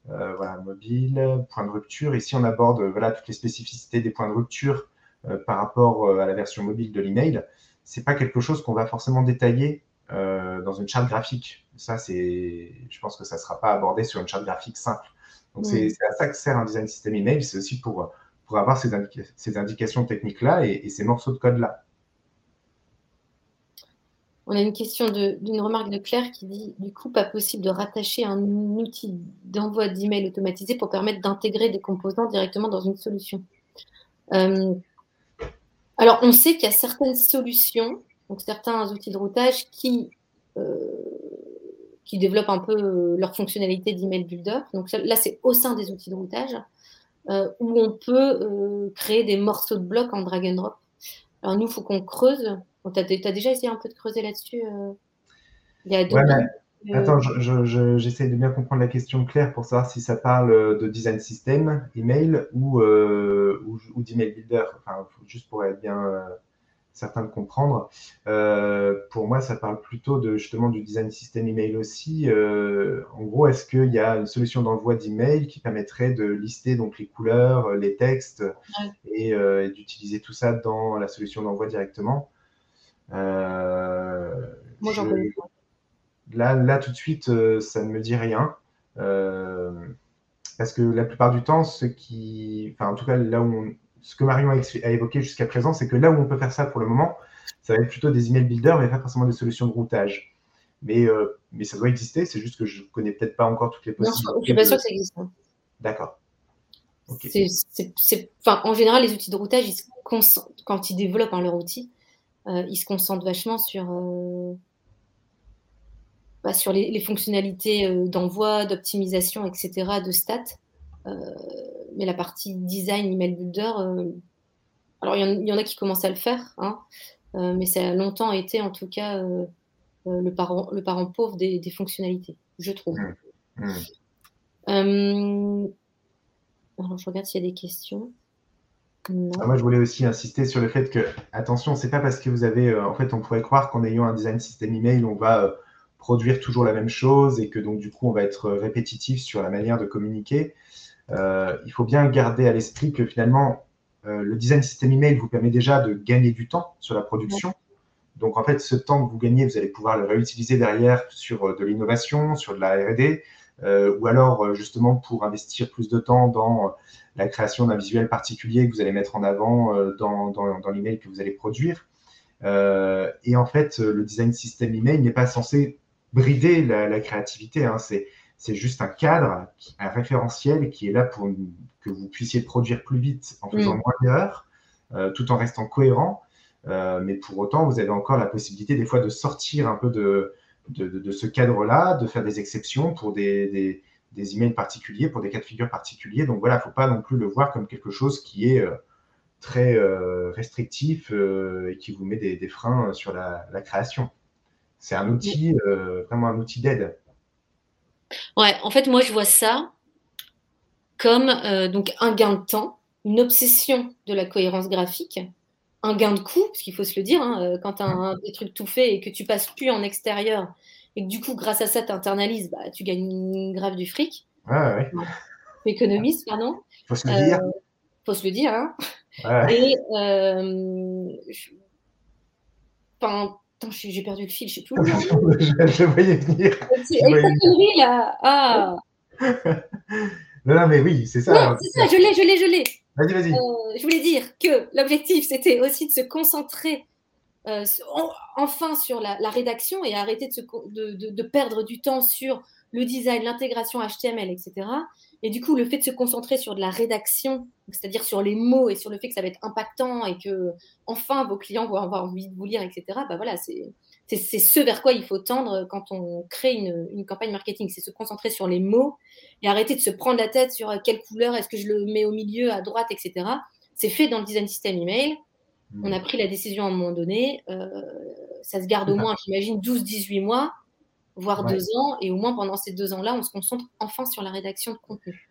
Euh, voilà, mobile, point de rupture. Ici, on aborde voilà, toutes les spécificités des points de rupture euh, par rapport euh, à la version mobile de l'email. Ce n'est pas quelque chose qu'on va forcément détailler dans une charte graphique. Ça, c'est, je pense que ça ne sera pas abordé sur une charte graphique simple. Donc, c'est à ça que sert un design system email. C'est aussi pour, pour avoir ces, ces indications techniques-là et, ces morceaux de code-là. On a une question d'une remarque de Claire qui dit du coup, pas possible de rattacher un outil d'envoi d'email automatisé pour permettre d'intégrer des composants directement dans une solution. Euh, alors, on sait qu'il y a certaines solutions, donc certains outils de routage qui, euh, développent un peu leur fonctionnalité d'email builder. Donc là, c'est au sein des outils de routage euh, où on peut créer des morceaux de blocs en drag and drop. Alors nous, il faut qu'on creuse tu as, déjà essayé un peu de creuser là-dessus euh, Il y a euh, Attends, j'essaie de bien comprendre la question claire pour savoir si ça parle de design system, email ou, euh, ou, ou d'email builder. Enfin, juste pour être bien certain de comprendre. pour moi, ça parle plutôt de justement du design system email aussi. en gros, est-ce qu'il y a une solution d'envoi d'email qui permettrait de lister donc les couleurs, les textes et d'utiliser tout ça dans la solution d'envoi directement? Euh, Moi, j'en connais pas. Là, là, tout de suite, euh, ça ne me dit rien. Euh, parce que la plupart du temps, ce qui, enfin, en tout cas, là où ce que Marion a, évoqué jusqu'à présent, c'est que là où on peut faire ça pour le moment, ça va être plutôt des email builders, mais pas forcément des solutions de routage. Mais, mais ça doit exister, c'est juste que je ne connais peut-être pas encore toutes les possibilités. Non, je ne suis pas sûr que ça existe. Hein. D'accord. En général, les outils de routage, ils quand ils développent hein, leur outil, euh, ils se concentrent vachement sur, euh, bah, sur les, fonctionnalités euh, d'envoi, d'optimisation, etc., de stats. mais la partie design, email builder, alors il y, en a qui commencent à le faire, hein, mais ça a longtemps été en tout cas le, parent, le parent pauvre des, fonctionnalités, je trouve. Mmh. Mmh. alors je regarde s'il y a des questions. Ah, moi, je voulais aussi insister sur le fait que, attention, c'est pas parce que vous avez, euh, en fait, on pourrait croire qu'en ayant un design system email, on va euh, produire toujours la même chose et que donc, du coup, on va être répétitif sur la manière de communiquer. Euh, il faut bien garder à l'esprit que finalement, le design system email vous permet déjà de gagner du temps sur la production. Donc, en fait, ce temps que vous gagnez, vous allez pouvoir le réutiliser derrière sur de l'innovation, sur de la R&D, ou alors justement pour investir plus de temps dans la création d'un visuel particulier que vous allez mettre en avant euh, dans, dans, l'email que vous allez produire. Euh, et en fait, le design system email n'est pas censé brider la, créativité. Hein. C'est juste un cadre, un référentiel qui est là pour que vous puissiez produire plus vite en faisant mm. moins d'erreurs, euh, tout en restant cohérent. mais pour autant, vous avez encore la possibilité des fois de sortir un peu de, de, de, ce cadre-là, de faire des exceptions pour des, des, des emails particuliers pour des cas de figure particuliers. Donc voilà, il ne faut pas non plus le voir comme quelque chose qui est euh, très euh, restrictif euh, et qui vous met des, freins sur la, création. C'est un outil, vraiment un outil d'aide. Ouais, en fait, moi, je vois ça comme donc un gain de temps, une obsession de la cohérence graphique, un gain de coût, parce qu'il faut se le dire, hein, quand tu as des trucs tout faits et que tu passes plus en extérieur et que du coup, grâce à ça, tu internalises, bah, tu gagnes grave du fric. Ouais, ouais. Économiste, pardon. Faut se le dire. Euh, faut se le dire. Hein. Et euh, enfin, j'ai perdu le fil, je sais plus. je, *laughs* je voyais venir. C'est voyais... là. Ah. non, non, mais oui, c'est ça. c'est ça, je l'ai, je l'ai, je l'ai. Vas-y, vas-y. Euh, je voulais dire que l'objectif, c'était aussi de se concentrer euh, enfin sur la, rédaction et arrêter de, perdre du temps sur le design, l'intégration HTML, etc. Et du coup, le fait de se concentrer sur de la rédaction, c'est-à-dire sur les mots et sur le fait que ça va être impactant et que enfin vos clients vont avoir envie de vous lire, etc. Bah voilà, c'est ce vers quoi il faut tendre quand on crée une, une campagne marketing, c'est se concentrer sur les mots et arrêter de se prendre la tête sur quelle couleur est-ce que je le mets au milieu, à droite, etc. C'est fait dans le design system email. On a pris la décision à un moment donné. Euh, ça se garde au moins, j'imagine, 12-18 mois, voire deux ans. Et au moins pendant ces deux ans-là, on se concentre enfin sur la rédaction de contenu.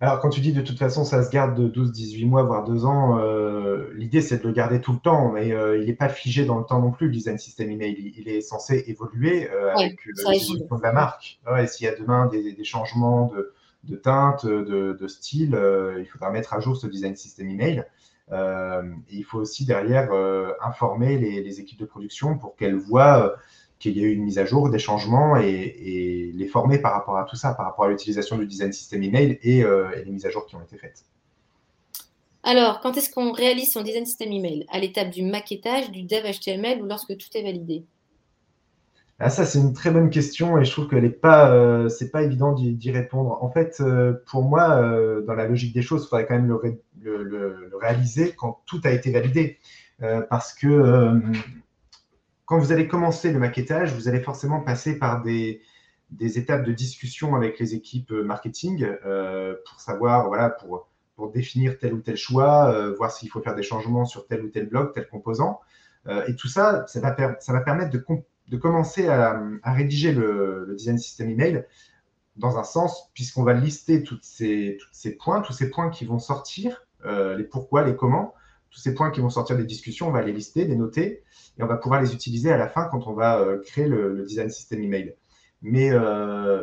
Alors, quand tu dis de toute façon, ça se garde de 12-18 mois, voire deux ans, euh, l'idée c'est de le garder tout le temps, mais euh, il n'est pas figé dans le temps non plus, le design system email. Il, est censé évoluer avec l'évolution de la marque. S'il y a demain des, changements de, de teinte, de, de style, il faudra mettre à jour ce design system email. Euh, il faut aussi derrière euh, informer les, équipes de production pour qu'elles voient euh, qu'il y ait eu une mise à jour, des changements et, les former par rapport à tout ça, par rapport à l'utilisation du design system email et, et les mises à jour qui ont été faites. Alors, quand est-ce qu'on réalise son design system email? À l'étape du maquettage, du dev HTML ou lorsque tout est validé? Ah, ça, c'est une très bonne question et je trouve que n'est pas, euh, c'est pas évident d'y répondre. En fait, euh, pour moi, euh, dans la logique des choses, il faudrait quand même le, réaliser quand tout a été validé. parce que quand vous allez commencer le maquettage, vous allez forcément passer par des, des étapes de discussion avec les équipes marketing pour savoir, voilà, pour pour définir tel ou tel choix, euh, voir s'il faut faire des changements sur tel ou tel bloc, tel composant. Euh, et tout ça, ça va, permettre de, de commencer à, rédiger le, design system email dans un sens, puisqu'on va lister toutes ces, ces points, tous ces points qui vont sortir, euh, les pourquoi, les comment, tous ces points qui vont sortir des discussions, on va les lister, les noter, et on va pouvoir les utiliser à la fin quand on va créer le, design system email. Mais,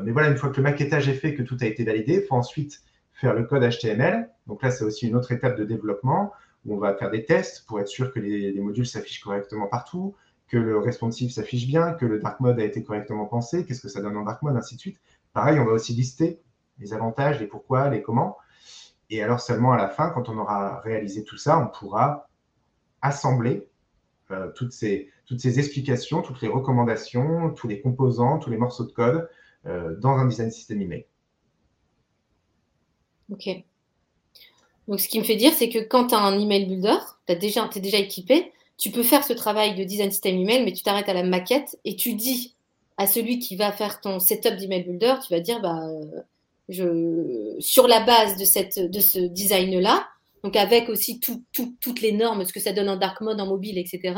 mais voilà, une fois que le maquettage est fait, que tout a été validé, il faut ensuite faire le code HTML. Donc là, c'est aussi une autre étape de développement où on va faire des tests pour être sûr que les, modules s'affichent correctement partout, que le responsive s'affiche bien, que le dark mode a été correctement pensé, qu'est-ce que ça donne en dark mode, ainsi de suite. Pareil, on va aussi lister les avantages, les pourquoi, les comment. Et alors seulement à la fin, quand on aura réalisé tout ça, on pourra assembler euh, toutes, ces, explications, toutes les recommandations, tous les composants, tous les morceaux de code euh, dans un design system email. Ok. Donc, ce qui me fait dire, c'est que quand tu as un email builder, tu déjà, es déjà équipé, tu peux faire ce travail de design system email, mais tu t'arrêtes à la maquette et tu dis à celui qui va faire ton setup d'email builder, tu vas dire, bah, sur la base de, cette, de ce design-là, donc avec aussi toutes les normes, ce que ça donne en dark mode, en mobile, etc.,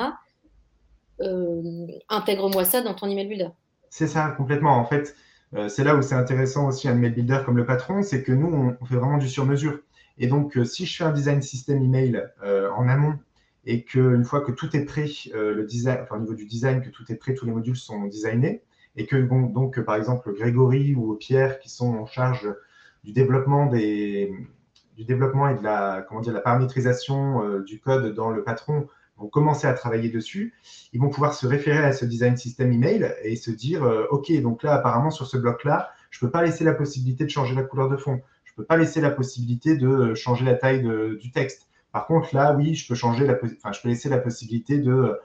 euh, intègre-moi ça dans ton email builder. C'est ça, complètement. En fait, euh, c'est là où c'est intéressant aussi un email builder comme le patron, c'est que nous, on, fait vraiment du sur-mesure. Et donc, euh, si je fais un design system email en amont et qu'une fois que tout est prêt, le design, enfin, au niveau du design, que tout est prêt, tous les modules sont designés, et que donc, par exemple, Grégory ou Pierre, qui sont en charge du développement du développement et de la, comment dire, la paramétrisation du code dans le patron vont commencer à travailler dessus, ils vont pouvoir se référer à ce design system email et se dire euh, OK, donc là, apparemment, sur ce bloc-là, je ne peux pas laisser la possibilité de changer la couleur de fond. Je peux pas laisser la possibilité de changer la taille du texte. Par contre, là, oui, je peux, changer la, enfin, je peux laisser la possibilité de,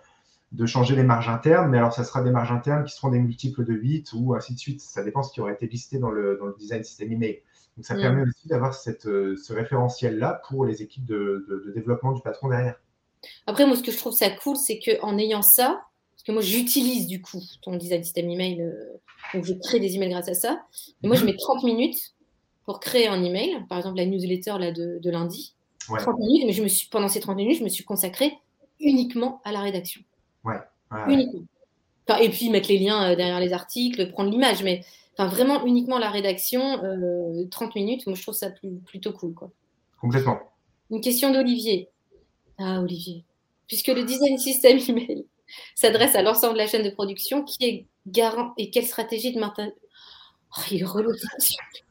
de changer les marges internes, mais alors ça sera des marges internes qui seront des multiples de 8 ou ainsi de suite. Ça dépend ce qui aurait été listé dans le, dans le design system email. Donc ça mm. permet aussi d'avoir euh, ce référentiel-là pour les équipes de, de développement du patron derrière. Après, moi, ce que je trouve ça cool, c'est qu'en ayant ça, parce que moi, j'utilise du coup ton design system email, euh, donc je crée des emails grâce à ça. Et moi, je mets 30 minutes pour créer un email, par exemple la newsletter là, de, lundi. 30 minutes, mais je me suis, pendant ces 30 minutes, je me suis consacrée uniquement à la rédaction. Ouais. uniquement. et puis mettre les liens euh, derrière les articles, prendre l'image, mais enfin, vraiment uniquement la rédaction, 30 euh, minutes, moi je trouve ça plutôt cool. Quoi. Complètement. Une question d'Olivier. Ah, Olivier. Puisque le design system *laughs* email s'adresse à l'ensemble de la chaîne de production, qui est garant et quelle stratégie de maintien Oh, il est relou. *laughs*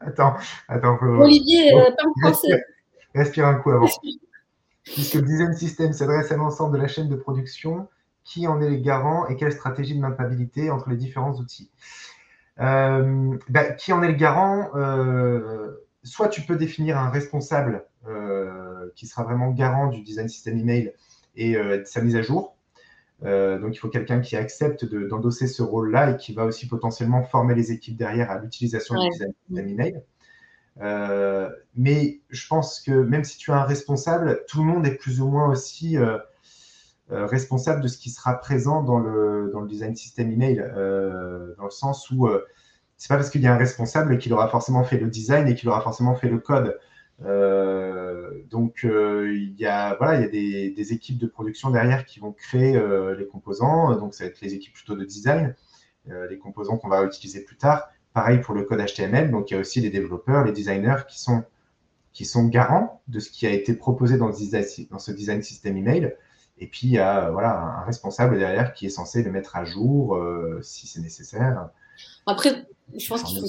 attends, attends. Olivier, euh, parle français. Respire un coup avant. Puisque le design system s'adresse à l'ensemble de la chaîne de production, qui en est les garants et quelle stratégie de maintenabilité entre les différents outils euh, bah, Qui en est le garant euh, Soit tu peux définir un responsable euh, qui sera vraiment garant du design system email et de sa mise à jour. Donc, il faut quelqu'un qui accepte d'endosser ce rôle-là et qui va aussi potentiellement former les équipes derrière à l'utilisation du design system email. Mais je pense que même si tu as un responsable, tout le monde est plus ou moins aussi responsable de ce qui sera présent dans le, dans le design system email, dans le sens où c'est pas parce qu'il y a un responsable qu'il aura forcément fait le design et qu'il aura forcément fait le code. Euh, donc euh, il y a voilà il y a des, équipes de production derrière qui vont créer euh, les composants donc ça va être les équipes plutôt de design les composants qu'on va utiliser plus tard pareil pour le code HTML donc il y a aussi les développeurs les designers qui sont qui sont garants de ce qui a été proposé dans, dans ce design system email et puis il y a voilà un responsable derrière qui est censé le mettre à jour si c'est nécessaire après je pense qu'il faut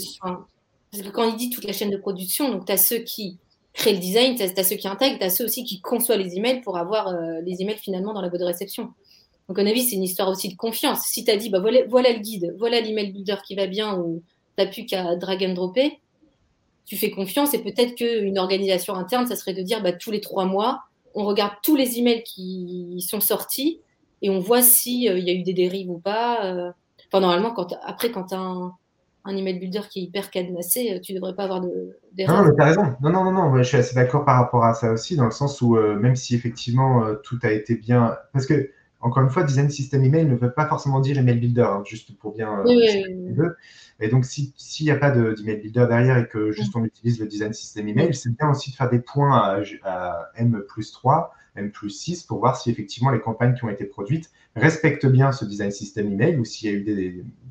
parce que quand il dit toute la chaîne de production donc tu as ceux qui créer le design, tu as, ceux qui intègrent, tu as ceux aussi qui conçoivent les emails pour avoir euh, les emails finalement dans la boîte de réception. Donc, à mon avis, c'est une histoire aussi de confiance. Si tu as dit, bah, voilà, voilà le guide, voilà l'email builder qui va bien, ou tu n'as plus qu'à drag and dropper, tu fais confiance et peut-être qu'une organisation interne, ça serait de dire, bah, tous les trois mois, on regarde tous les emails qui sont sortis et on voit s'il euh, y a eu des dérives ou pas. Euh. Enfin, normalement, quand, après, quand tu as un, un, email builder qui est hyper cadenassé, euh, tu ne devrais pas avoir d'erreur. non, mais as raison. Non, non, non, non, je suis assez d'accord par rapport à ça aussi, dans le sens où même si effectivement tout a été bien. Parce que, encore une fois, design system email ne veut pas forcément dire email builder, hein, juste pour bien. Oui, et donc, s'il n'y a pas d'email builder derrière et que juste on utilise le design system email, c'est bien aussi de faire des points à, à M plus 3 M plus 6 pour voir si effectivement les campagnes qui ont été produites respectent bien ce design system email ou s'il y a eu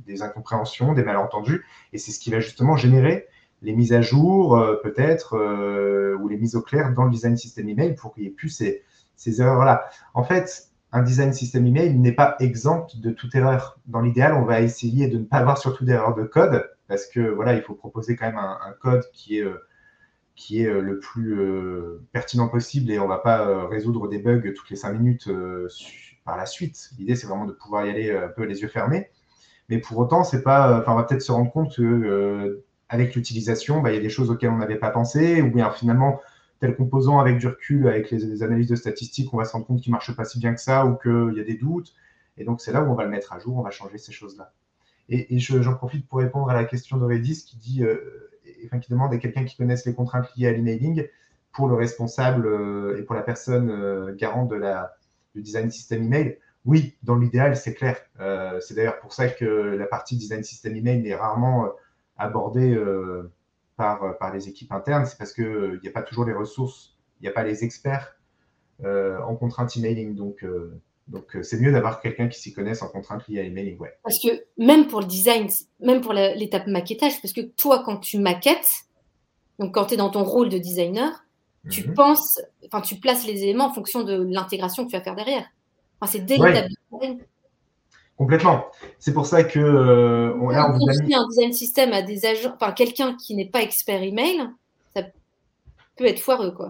des, incompréhensions, des malentendus. Et c'est ce qui va justement générer les mises à jour, euh, peut-être, euh, ou les mises au clair dans le design system email pour qu'il n'y ait plus ces, ces erreurs-là. En fait, un design system email n'est pas exempt de toute erreur. Dans l'idéal, on va essayer de ne pas avoir surtout d'erreurs de code parce que voilà, il faut proposer quand même un, code qui est euh, qui est euh, le plus euh, pertinent possible et on ne va pas résoudre des bugs toutes les cinq minutes par la suite. L'idée, c'est vraiment de pouvoir y aller un peu les yeux fermés. Mais pour autant, c'est pas. Enfin, on va peut-être se rendre compte que avec l'utilisation, bah, il y a des choses auxquelles on n'avait pas pensé, ou bien finalement, tel composant avec du recul, avec les, analyses de statistiques, on va se rendre compte qu'il ne marche pas si bien que ça, ou qu'il y a des doutes. Et donc, c'est là où on va le mettre à jour, on va changer ces choses-là. Et, j'en profite pour répondre à la question d'Aurédis qui dit qui demande à quelqu'un qui connaisse les contraintes liées à l'emailing pour le responsable euh, et pour la personne euh, garante de la, du design system email? Oui, dans l'idéal, c'est clair. Euh, c'est d'ailleurs pour ça que la partie design system email est rarement abordée par, par les équipes internes. C'est parce qu'il n'y a pas toujours les ressources, il n'y a pas les experts en contraintes emailing. Donc, donc, c'est mieux d'avoir quelqu'un qui s'y connaisse en contraintes liées à l'emailing. Ouais. Parce que même pour le design, même pour l'étape maquettage, parce que toi, quand tu maquettes, donc quand tu es dans ton rôle de designer, tu mhm. penses, enfin, tu places les éléments en fonction de l'intégration que tu vas faire derrière. Enfin, c'est dès l'étape design. Complètement. C'est pour ça que euh, on, là, on vous a mis... un design system à des agents, enfin quelqu'un qui n'est pas expert email, ça peut être foireux, quoi.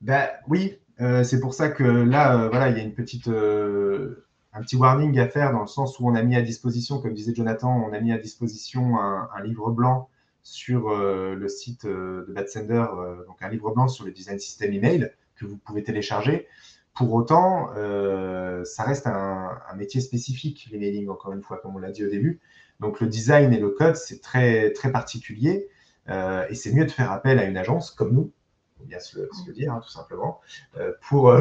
Ben oui, euh, c'est pour ça que là, euh, voilà, il y a une petite, un petit warning à faire dans le sens où on a mis à disposition, comme disait Jonathan, on a mis à disposition un, un livre blanc sur euh, le site euh, de Batsender, euh, donc un livre blanc sur le design system email que vous pouvez télécharger. Pour autant, ça reste un, métier spécifique, l'emailing, encore une fois, comme on l'a dit au début. Donc le design et le code, c'est très, très particulier. et c'est mieux de faire appel à une agence comme nous, faut bien se le, dire, hein, tout simplement, pour,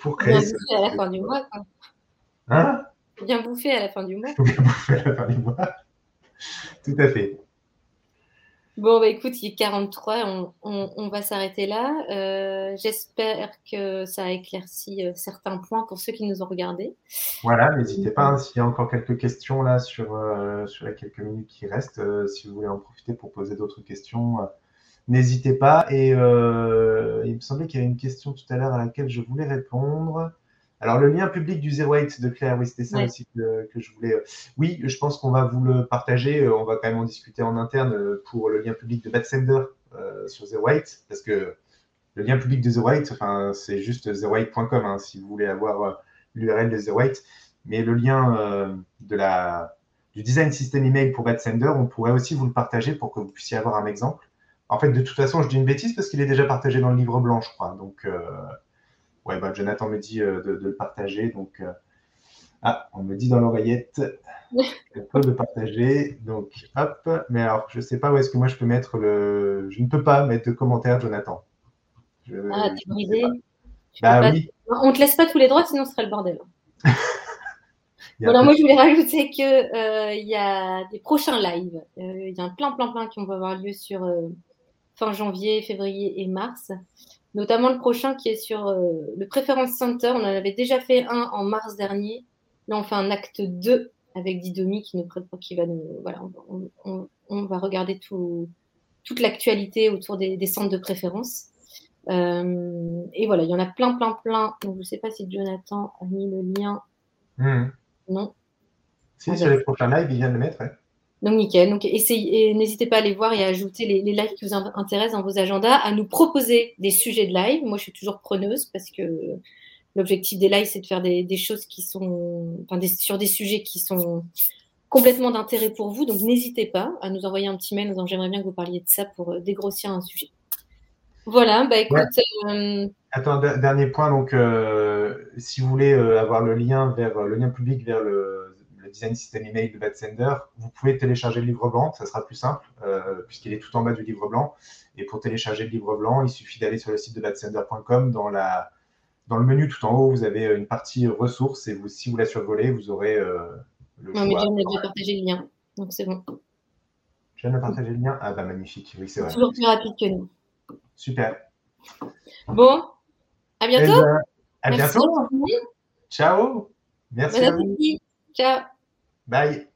pour, créer. Bien bouffé à la fin du mois. *laughs* Hein? Bien bouffé à la fin du mois. Bien bouffé à la fin du mois. tout à fait. Bon, bah, écoute, il est 43, on, va s'arrêter là. Euh, j'espère que ça a éclairci euh, certains points pour ceux qui nous ont regardés. Voilà, n'hésitez pas, hein, s'il y a encore quelques questions là sur, euh, sur les quelques minutes qui restent, si vous voulez en profiter pour poser d'autres questions, n'hésitez pas. Et il me semblait qu'il y avait une question tout à l'heure à laquelle je voulais répondre. Alors, le lien public du 08 de Claire, oui, c'était ça aussi que, je voulais. Euh, oui, je pense qu'on va vous le partager. Euh, on va quand même en discuter en interne euh, pour le lien public de Batsender sur 08, parce que le lien public de 08, enfin, c'est juste 08.com hein, si vous voulez avoir l'URL de 08. Mais le lien de la, du design system email pour Batsender, on pourrait aussi vous le partager pour que vous puissiez avoir un exemple. En fait, de toute façon, je dis une bêtise parce qu'il est déjà partagé dans le livre blanc, je crois. Donc, ouais, bah, Jonathan me dit euh, de, le partager. Donc, euh, ah, on me dit dans l'oreillette *laughs* le partager. Donc, hop. Mais alors, je ne sais pas où est-ce que moi je peux mettre le. Je ne peux pas mettre de commentaire, Jonathan. ah, tu brisé. Bah oui. On ne te laisse pas tous les droits, sinon ce serait le bordel. *laughs* Alors moi, je voulais rajouter qu'il euh, y a des prochains lives. Il y a un plein, plein, plein qui vont avoir lieu sur fin janvier, février et mars notamment le prochain qui est sur euh, le Preference Center. On en avait déjà fait un en mars dernier. Là, on fait un acte 2 avec Didomi qui nous qui va nous, voilà, on, va regarder tout, toute l'actualité autour des, centres de préférence. Euh, et voilà, il y en a plein, plein, plein. Donc, je ne sais pas si Jonathan a mis le lien. Hmm. Non. Si, sur les prochains lives, il vient de le mettre. Donc, nickel. Donc, essayez, n'hésitez pas à aller voir et à ajouter les, lives qui vous intéressent dans vos agendas, à nous proposer des sujets de live. Moi, je suis toujours preneuse parce que l'objectif des lives, c'est de faire des, choses qui sont, enfin, sur des sujets qui sont complètement d'intérêt pour vous. Donc, n'hésitez pas à nous envoyer un petit mail en disant j'aimerais bien que vous parliez de ça pour dégrossir un sujet. Voilà, bah écoute. Attends, dernier point. Donc, si vous voulez avoir le lien vers le lien public vers le design système email de Batsender, vous pouvez télécharger le livre blanc, ça sera plus simple, euh, puisqu'il est tout en bas du livre blanc. Et pour télécharger le livre blanc, il suffit d'aller sur le site de batsender.com. Dans, la, dans le menu tout en haut, vous avez une partie ressources, et vous, si vous la survolez, vous aurez euh, le non, mais déjà partagé le lien, donc c'est bon. Je viens de partager le lien? Ah bah magnifique, oui c'est vrai. Toujours plus rapide que nous. Super. Bon, à bientôt. Eh ben, à bientôt. Ciao. Merci à vous. Ciao. Bye.